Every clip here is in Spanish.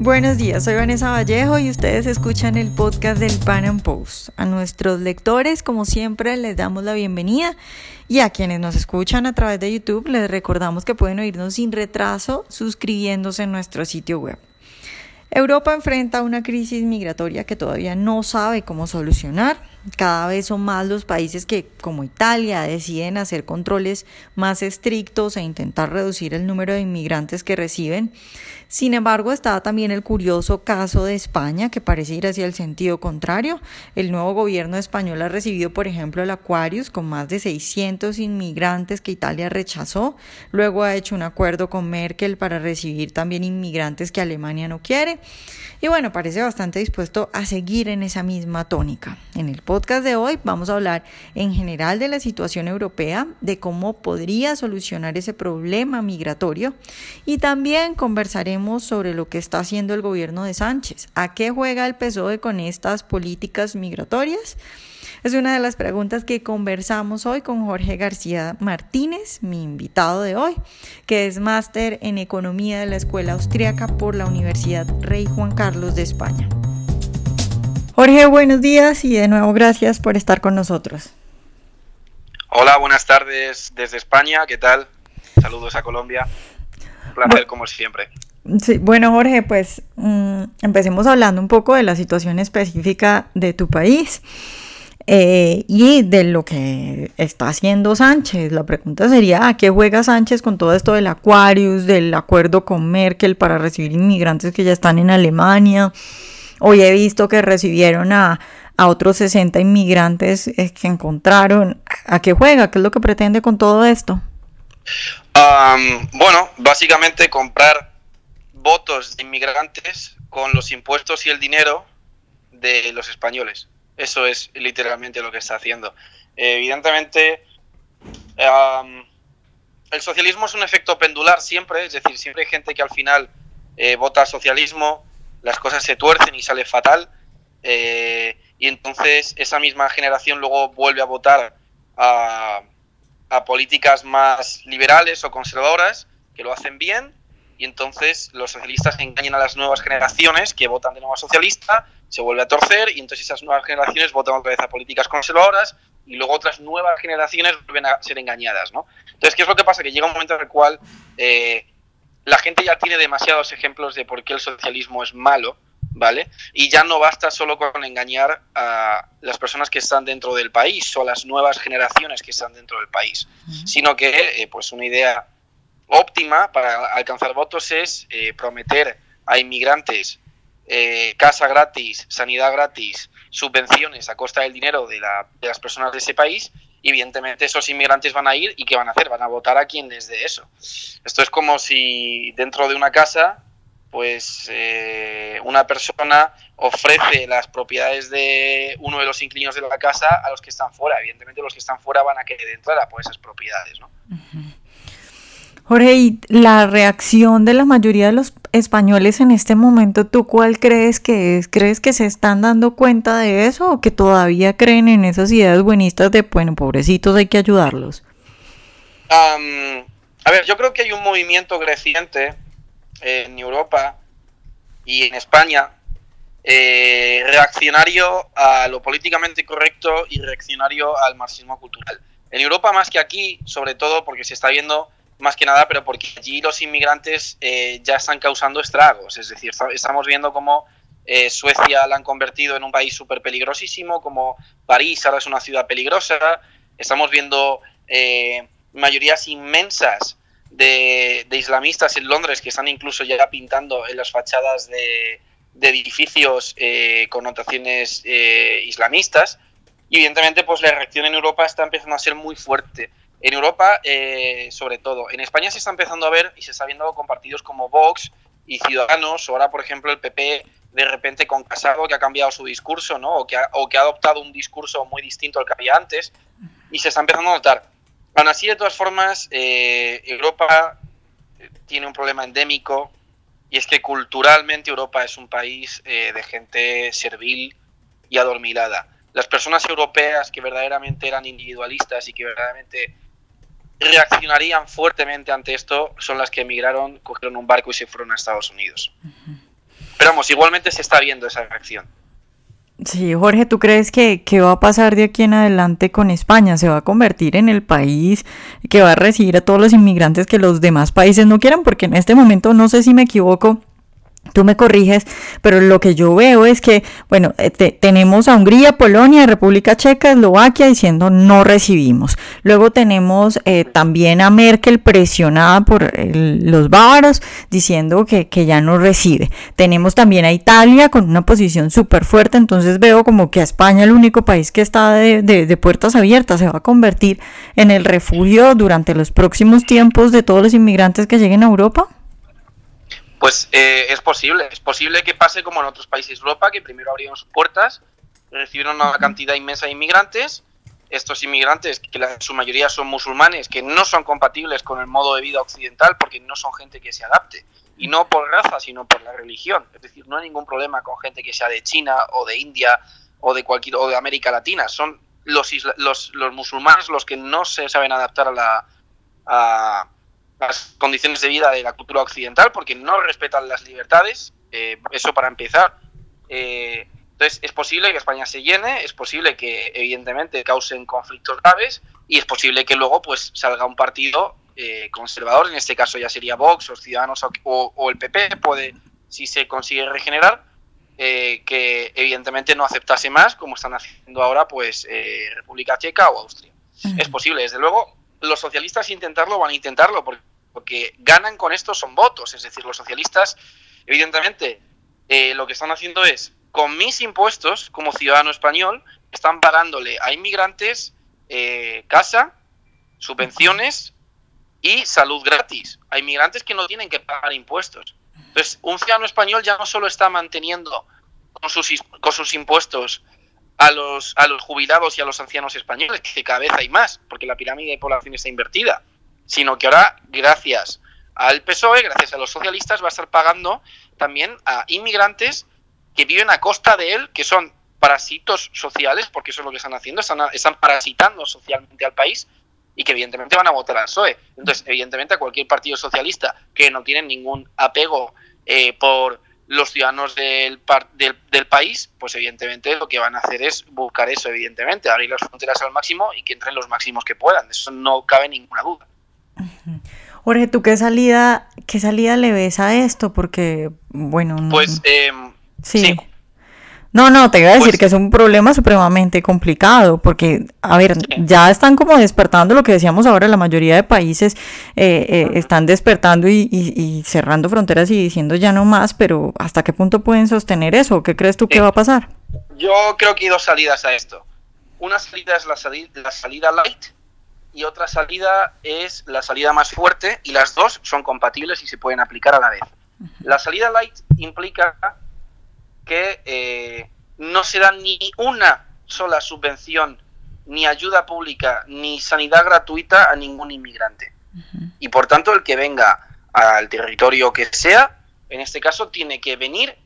Buenos días, soy Vanessa Vallejo y ustedes escuchan el podcast del Pan Am Post. A nuestros lectores, como siempre, les damos la bienvenida y a quienes nos escuchan a través de YouTube, les recordamos que pueden oírnos sin retraso suscribiéndose en nuestro sitio web. Europa enfrenta una crisis migratoria que todavía no sabe cómo solucionar. Cada vez son más los países que, como Italia, deciden hacer controles más estrictos e intentar reducir el número de inmigrantes que reciben. Sin embargo, está también el curioso caso de España, que parece ir hacia el sentido contrario. El nuevo gobierno español ha recibido, por ejemplo, el Aquarius con más de 600 inmigrantes que Italia rechazó. Luego ha hecho un acuerdo con Merkel para recibir también inmigrantes que Alemania no quiere. Y bueno, parece bastante dispuesto a seguir en esa misma tónica. En el podcast de hoy vamos a hablar en general de la situación europea, de cómo podría solucionar ese problema migratorio y también conversaremos sobre lo que está haciendo el gobierno de Sánchez. ¿A qué juega el PSOE con estas políticas migratorias? Es una de las preguntas que conversamos hoy con Jorge García Martínez, mi invitado de hoy, que es máster en Economía de la Escuela Austriaca por la Universidad Rey Juan Carlos de España. Jorge, buenos días y de nuevo gracias por estar con nosotros. Hola, buenas tardes desde España, ¿qué tal? Saludos a Colombia. Un placer como siempre. Sí, bueno, Jorge, pues mm, empecemos hablando un poco de la situación específica de tu país. Eh, y de lo que está haciendo Sánchez. La pregunta sería, ¿a qué juega Sánchez con todo esto del Aquarius, del acuerdo con Merkel para recibir inmigrantes que ya están en Alemania? Hoy he visto que recibieron a, a otros 60 inmigrantes eh, que encontraron. ¿A qué juega? ¿Qué es lo que pretende con todo esto? bueno, básicamente comprar votos de inmigrantes con los impuestos y el dinero de los españoles. Eso es literalmente lo que está haciendo. evidentemente, el socialismo es un efecto pendular siempre, es decir, siempre hay gente que al final eh, vota socialismo, las cosas se tuercen y sale fatal, eh, y entonces esa misma generación luego vuelve a votar a, a políticas más liberales o conservadoras, que lo hacen bien, y entonces los socialistas engañan a las nuevas generaciones que votan de nuevo socialista se vuelve a torcer y entonces esas nuevas generaciones votan otra vez a políticas conservadoras y luego otras nuevas generaciones vuelven a ser engañadas, ¿no? Entonces, ¿qué es lo que pasa? Que llega un momento en el cual eh, la gente ya tiene demasiados ejemplos de por qué el socialismo es malo, ¿vale? Y ya no basta solo con engañar a las personas que están dentro del país o a las nuevas generaciones que están dentro del país, sino que, eh, pues, una idea óptima para alcanzar votos es eh, prometer a inmigrantes eh, casa gratis, sanidad gratis, subvenciones a costa del dinero de, las personas de ese país, y evidentemente esos inmigrantes van a ir y ¿qué van a hacer? Van a votar a quien les dé eso. Esto es como si dentro de una casa, pues eh, una persona ofrece las propiedades de uno de los inquilinos de la casa a los que están fuera. Evidentemente los que están fuera van a querer entrar a por esas propiedades, ¿no? Jorge, ¿y la reacción de la mayoría de los españoles en este momento, tú cuál crees que es? ¿Crees que se están dando cuenta de eso o que todavía creen en esas ideas buenistas de, bueno, pobrecitos, hay que ayudarlos? a ver, yo creo que hay un movimiento creciente en Europa y en España eh, reaccionario a lo políticamente correcto y reaccionario al marxismo cultural. En Europa más que aquí, sobre todo porque se está viendo más que nada, pero porque allí los inmigrantes eh, ya están causando estragos. Es decir, estamos viendo cómo eh, Suecia la han convertido en un país súper peligrosísimo, como París ahora es una ciudad peligrosa. Estamos viendo eh, mayorías inmensas de, islamistas en Londres que están incluso ya pintando en las fachadas de, de edificios con notaciones islamistas. Y evidentemente, pues la reacción en Europa está empezando a ser muy fuerte. En Europa, eh, sobre todo. En España se está empezando a ver y se está viendo con partidos como Vox y Ciudadanos, o ahora, por ejemplo, el PP de repente con Casado, que ha cambiado su discurso, ¿no? O que ha, adoptado un discurso muy distinto al que había antes, y se está empezando a notar. Aún así, de todas formas, eh, Europa eh, tiene un problema endémico, y es que culturalmente Europa es un país de gente servil y adormilada. Las personas europeas que verdaderamente eran individualistas y que verdaderamente reaccionarían fuertemente ante esto son las que emigraron, cogieron un barco y se fueron a Estados Unidos. Pero vamos, igualmente se está viendo esa reacción. Sí, Jorge, ¿tú crees que qué va a pasar de aquí en adelante con España? ¿Se va a convertir en el país que va a recibir a todos los inmigrantes que los demás países no quieran? Porque en este momento, no sé si me equivoco, Tú me corriges, pero lo que yo veo es que, bueno, eh, tenemos a Hungría, Polonia, República Checa, Eslovaquia diciendo no recibimos. Luego tenemos eh, también a Merkel presionada por los bávaros diciendo que, ya no recibe. Tenemos también a Italia con una posición súper fuerte, entonces veo como que a España, el único país que está de, de puertas abiertas, se va a convertir en el refugio durante los próximos tiempos de todos los inmigrantes que lleguen a Europa. Pues eh, es posible, es posible que pase como en otros países de Europa, que primero abrieron sus puertas, recibieron una cantidad inmensa de inmigrantes, estos inmigrantes, que la, su mayoría son musulmanes, que no son compatibles con el modo de vida occidental porque no son gente que se adapte, y no por raza, sino por la religión. Es decir, no hay ningún problema con gente que sea de China o de India o de cualquier o de América Latina. Son los, los, los musulmanes los que no se saben adaptar a la, a, las condiciones de vida de la cultura occidental porque no respetan las libertades, eh, eso para empezar. Eh, entonces es posible que España se llene, es posible que evidentemente causen conflictos graves y es posible que luego pues salga un partido eh, conservador, en este caso ya sería Vox o Ciudadanos o, el PP, puede, si se consigue regenerar, que evidentemente no aceptase más como están haciendo ahora pues República Checa o Austria. Es posible, desde luego los socialistas intentarlo van a intentarlo porque ganan con esto son votos. Es decir, los socialistas, evidentemente, eh, lo que están haciendo es, con mis impuestos, como ciudadano español, están pagándole a inmigrantes eh, casa, subvenciones y salud gratis. A inmigrantes que no tienen que pagar impuestos. Entonces, un ciudadano español ya no solo está manteniendo con sus, con sus impuestos a los, a los jubilados y a los ancianos españoles, que cada vez hay más, porque la pirámide de población está invertida sino que ahora, gracias al PSOE, gracias a los socialistas, va a estar pagando también a inmigrantes que viven a costa de él, que son parásitos sociales, porque eso es lo que están haciendo, están, están parasitando socialmente al país y que evidentemente van a votar al PSOE. Entonces, evidentemente, a cualquier partido socialista que no tiene ningún apego eh, por los ciudadanos del, del, del, país, pues evidentemente lo que van a hacer es buscar eso, evidentemente, abrir las fronteras al máximo y que entren los máximos que puedan. Eso no cabe ninguna duda. Jorge, ¿tú qué salida, qué salida le ves a esto? Porque, bueno... Pues, em, sí. No, no, te iba a decir pues que es un problema supremamente complicado, porque, a ver, ya están como despertando lo que decíamos ahora, la mayoría de países eh, eh, están despertando y, cerrando fronteras y diciendo ya no más, pero ¿hasta qué punto pueden sostener eso? ¿Qué crees tú que va a pasar? Yo creo que hay dos salidas a esto. Una salida es la, la salida light, y otra salida es la salida más fuerte y las dos son compatibles y se pueden aplicar a la vez. La salida light implica que eh, no se da ni una sola subvención, ni ayuda pública, ni sanidad gratuita a ningún inmigrante. Y por tanto, el que venga al territorio que sea, en este caso, tiene que venir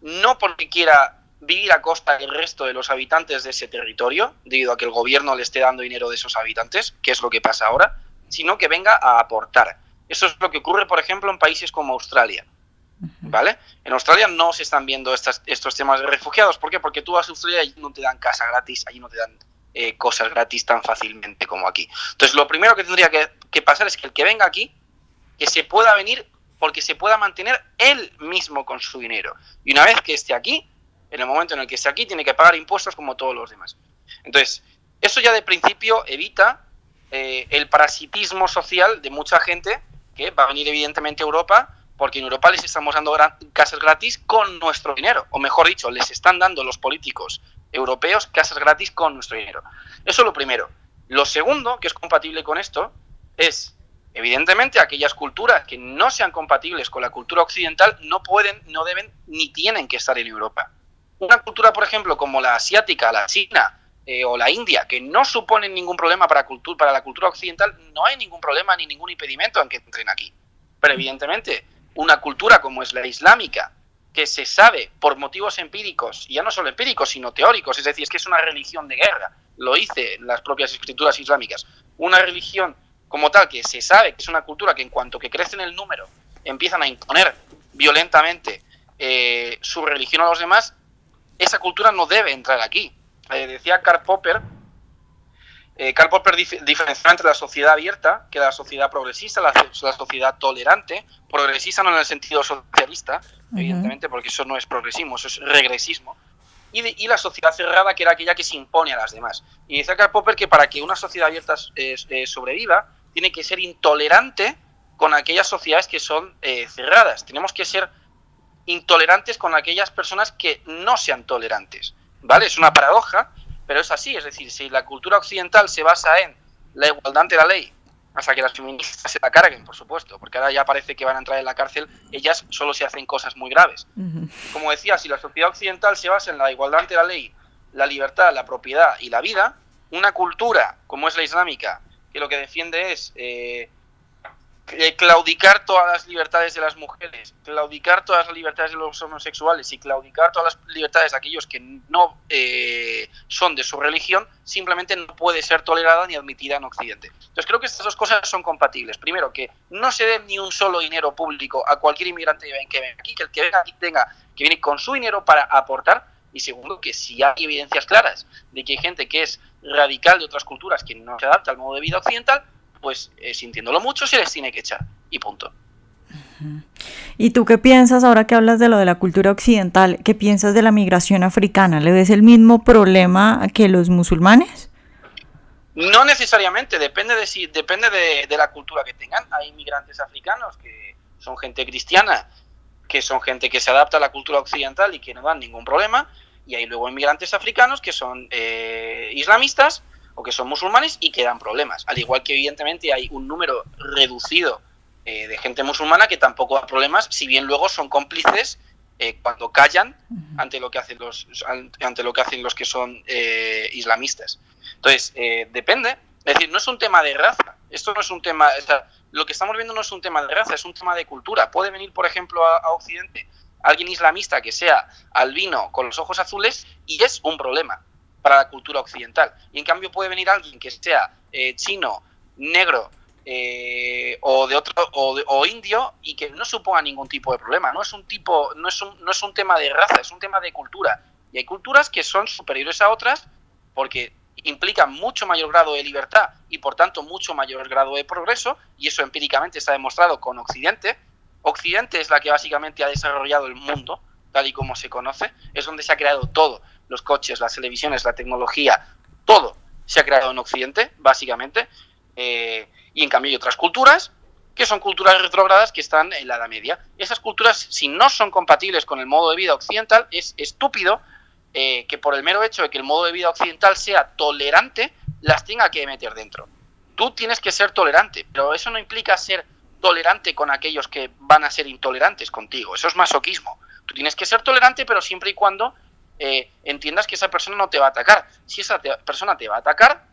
no porque quiera vivir a costa del resto de los habitantes de ese territorio, debido a que el gobierno le esté dando dinero de esos habitantes, que es lo que pasa ahora, sino que venga a aportar. Eso es lo que ocurre, por ejemplo, en países como Australia. ¿Vale? En Australia no se están viendo estas, estos temas de refugiados. ¿Por qué? Porque tú vas a Australia y no te dan casa gratis, allí no te dan eh, cosas gratis tan fácilmente como aquí. Entonces, lo primero que tendría que, que pasar es que el que venga aquí, que se pueda venir porque se pueda mantener él mismo con su dinero. Y una vez que esté aquí, en el momento en el que esté aquí, tiene que pagar impuestos como todos los demás. Entonces, eso ya de principio evita eh, el parasitismo social de mucha gente que va a venir evidentemente a Europa porque en Europa les estamos dando casas gratis con nuestro dinero, o mejor dicho, les están dando los políticos europeos casas gratis con nuestro dinero. Eso es lo primero. Lo segundo, que es compatible con esto, es, evidentemente, aquellas culturas que no sean compatibles con la cultura occidental no pueden, no deben, ni tienen que estar en Europa una cultura, por ejemplo, como la asiática, la china eh, o la india, que no suponen ningún problema para, para la cultura occidental, no hay ningún problema ni ningún impedimento en que entren aquí. Pero evidentemente, una cultura como es la islámica, que se sabe por motivos empíricos, y ya no solo empíricos, sino teóricos, es decir, es que es una religión de guerra, lo hice en las propias escrituras islámicas, una religión como tal que se sabe que es una cultura que en cuanto que crece en el número empiezan a imponer violentamente eh, su religión a los demás, esa cultura no debe entrar aquí. Eh, decía Karl Popper, eh, Karl Popper diferencia entre la sociedad abierta, que la sociedad progresista, la, sociedad tolerante, progresista no en el sentido socialista, evidentemente, porque eso no es progresismo, eso es regresismo, y, la sociedad cerrada, que era aquella que se impone a las demás. Y dice Karl Popper que para que una sociedad abierta sobreviva, tiene que ser intolerante con aquellas sociedades que son cerradas. Tenemos que ser intolerantes con aquellas personas que no sean tolerantes. ¿Vale? Es una paradoja, pero es así. Es decir, si la cultura occidental se basa en la igualdad ante la ley, hasta que las feministas se la carguen, por supuesto, porque ahora ya parece que van a entrar en la cárcel, ellas solo se hacen cosas muy graves. Como decía, si la sociedad occidental se basa en la igualdad ante la ley, la libertad, la propiedad y la vida, una cultura como es la islámica, que lo que defiende es eh, eh, claudicar todas las libertades de las mujeres, claudicar todas las libertades de los homosexuales y claudicar todas las libertades de aquellos que no eh, son de su religión, simplemente no puede ser tolerada ni admitida en Occidente. Entonces creo que estas dos cosas son compatibles. Primero, que no se dé ni un solo dinero público a cualquier inmigrante que venga aquí, que el que venga aquí tenga que venir con su dinero para aportar. Y segundo, que si hay evidencias claras de que hay gente que es radical de otras culturas que no se adapta al modo de vida occidental, pues eh, sintiéndolo mucho se les tiene que echar y punto. ¿Y tú qué piensas ahora que hablas de lo de la cultura occidental? ¿Qué piensas de la migración africana? ¿Le ves el mismo problema que los musulmanes? No necesariamente, depende de si depende de, de la cultura que tengan. Hay inmigrantes africanos que son gente cristiana, que son gente que se adapta a la cultura occidental y que no dan ningún problema. Y hay luego inmigrantes africanos que son eh, islamistas o que son musulmanes y que dan problemas. Al igual que evidentemente hay un número reducido eh, de gente musulmana que tampoco da problemas, si bien luego son cómplices eh, cuando callan ante lo que hacen los ante lo que hacen los que son eh, islamistas. Entonces depende, es decir, no es un tema de raza. Esto no es un tema, lo que estamos viendo no es un tema de raza, es un tema de cultura. Puede venir, por ejemplo, a Occidente alguien islamista que sea albino con los ojos azules y es un problema para la cultura occidental. Y en cambio puede venir alguien que sea eh, chino, negro eh, o de otro o, indio y que no suponga ningún tipo de problema. No es un tipo, no es un, no es un tema de raza, es un tema de cultura. Y hay culturas que son superiores a otras porque implican mucho mayor grado de libertad y por tanto mucho mayor grado de progreso y eso empíricamente está demostrado con Occidente. Occidente es la que básicamente ha desarrollado el mundo tal y como se conoce, es donde se ha creado todo los coches, las televisiones, la tecnología, todo se ha creado en Occidente, básicamente, eh, y en cambio hay otras culturas que son culturas retrogradas que están en la Edad Media. Esas culturas, si no son compatibles con el modo de vida occidental, es estúpido eh, que por el mero hecho de que el modo de vida occidental sea tolerante, las tenga que meter dentro. Tú tienes que ser tolerante, pero eso no implica ser tolerante con aquellos que van a ser intolerantes contigo. Eso es masoquismo. Tú tienes que ser tolerante, pero siempre y cuando eh, entiendas que esa persona no te va a atacar. Si esa persona te va a atacar,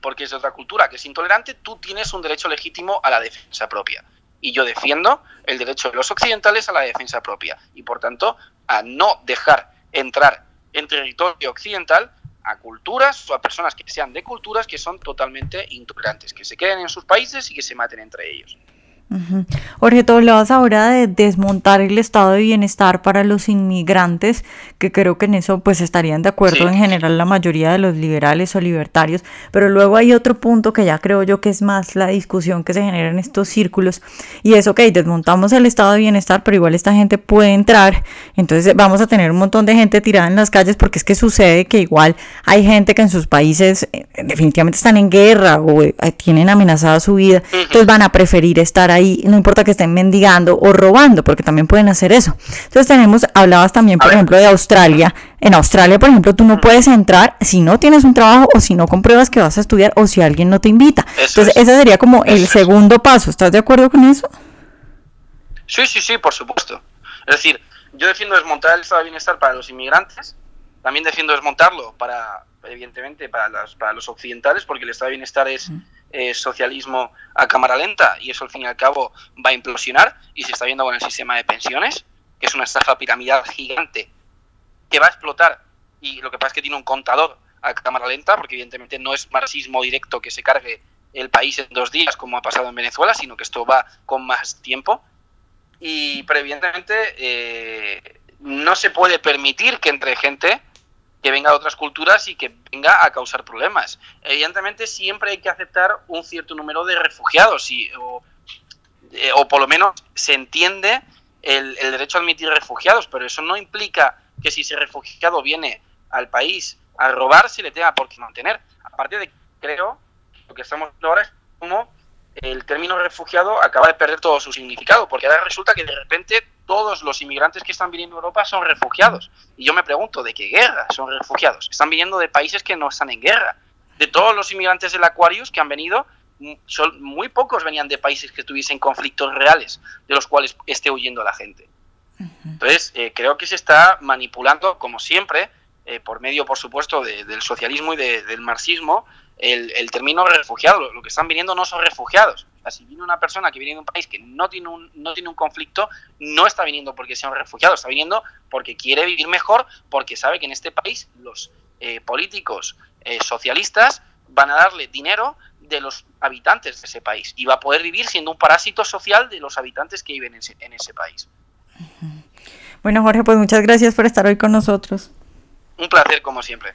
porque es de otra cultura que es intolerante, tú tienes un derecho legítimo a la defensa propia. Y yo defiendo el derecho de los occidentales a la defensa propia. Y por tanto, a no dejar entrar en territorio occidental a culturas o a personas que sean de culturas que son totalmente intolerantes, que se queden en sus países y que se maten entre ellos. Jorge, tú hablabas ahora de desmontar el estado de bienestar para los inmigrantes, que creo que en eso pues estarían de acuerdo en general la mayoría de los liberales o libertarios, pero luego hay otro punto que ya creo yo que es más la discusión que se genera en estos círculos y es, ok, desmontamos el estado de bienestar, pero igual esta gente puede entrar, entonces vamos a tener un montón de gente tirada en las calles porque es que sucede que igual hay gente que en sus países eh, definitivamente están en guerra o eh, tienen amenazada su vida, entonces van a preferir estar ahí no importa que estén mendigando o robando, porque también pueden hacer eso. Entonces tenemos, hablabas también, por ejemplo, de Australia. En Australia, por ejemplo, tú no puedes entrar si no tienes un trabajo o si no compruebas que vas a estudiar o si alguien no te invita. Entonces, ese sería como el segundo paso. ¿Estás de acuerdo con eso? Sí, sí, sí, por supuesto. Es decir, yo defiendo desmontar el estado de bienestar para los inmigrantes, también defiendo desmontarlo para, evidentemente, para, las, para los occidentales, porque el estado de bienestar es... Eh, socialismo a cámara lenta y eso al fin y al cabo va a implosionar. Y se está viendo con el sistema de pensiones, que es una estafa piramidal gigante que va a explotar. Y lo que pasa es que tiene un contador a cámara lenta, porque evidentemente no es marxismo directo que se cargue el país en dos días como ha pasado en Venezuela, sino que esto va con más tiempo. y pero evidentemente eh, no se puede permitir que entre gente que venga de otras culturas y que venga a causar problemas. Evidentemente siempre hay que aceptar un cierto número de refugiados y, o, eh, por lo menos se entiende el, derecho a admitir refugiados, pero eso no implica que si ese refugiado viene al país a robar se le tenga por qué mantener. Aparte de, creo, lo que estamos viendo ahora es como el término refugiado acaba de perder todo su significado, porque ahora resulta que de repente todos los inmigrantes que están viniendo a Europa son refugiados. Y yo me pregunto, ¿de qué guerra son refugiados? Están viniendo de países que no están en guerra. De todos los inmigrantes del Aquarius que han venido, son, muy pocos venían de países que tuviesen conflictos reales, de los cuales esté huyendo la gente. Entonces, eh, creo que se está manipulando, como siempre, eh, por medio, por supuesto, de, del socialismo y de, del marxismo, el, el, término refugiado. Lo, lo, que están viniendo no son refugiados. O sea, si viene una persona que viene de un país que no tiene un, no tiene un conflicto, no está viniendo porque sea un refugiado, está viniendo porque quiere vivir mejor, porque sabe que en este país los eh, políticos eh, socialistas van a darle dinero de los habitantes de ese país y va a poder vivir siendo un parásito social de los habitantes que viven en ese, en ese país. Bueno, Jorge, pues muchas gracias por estar hoy con nosotros. Un placer, como siempre.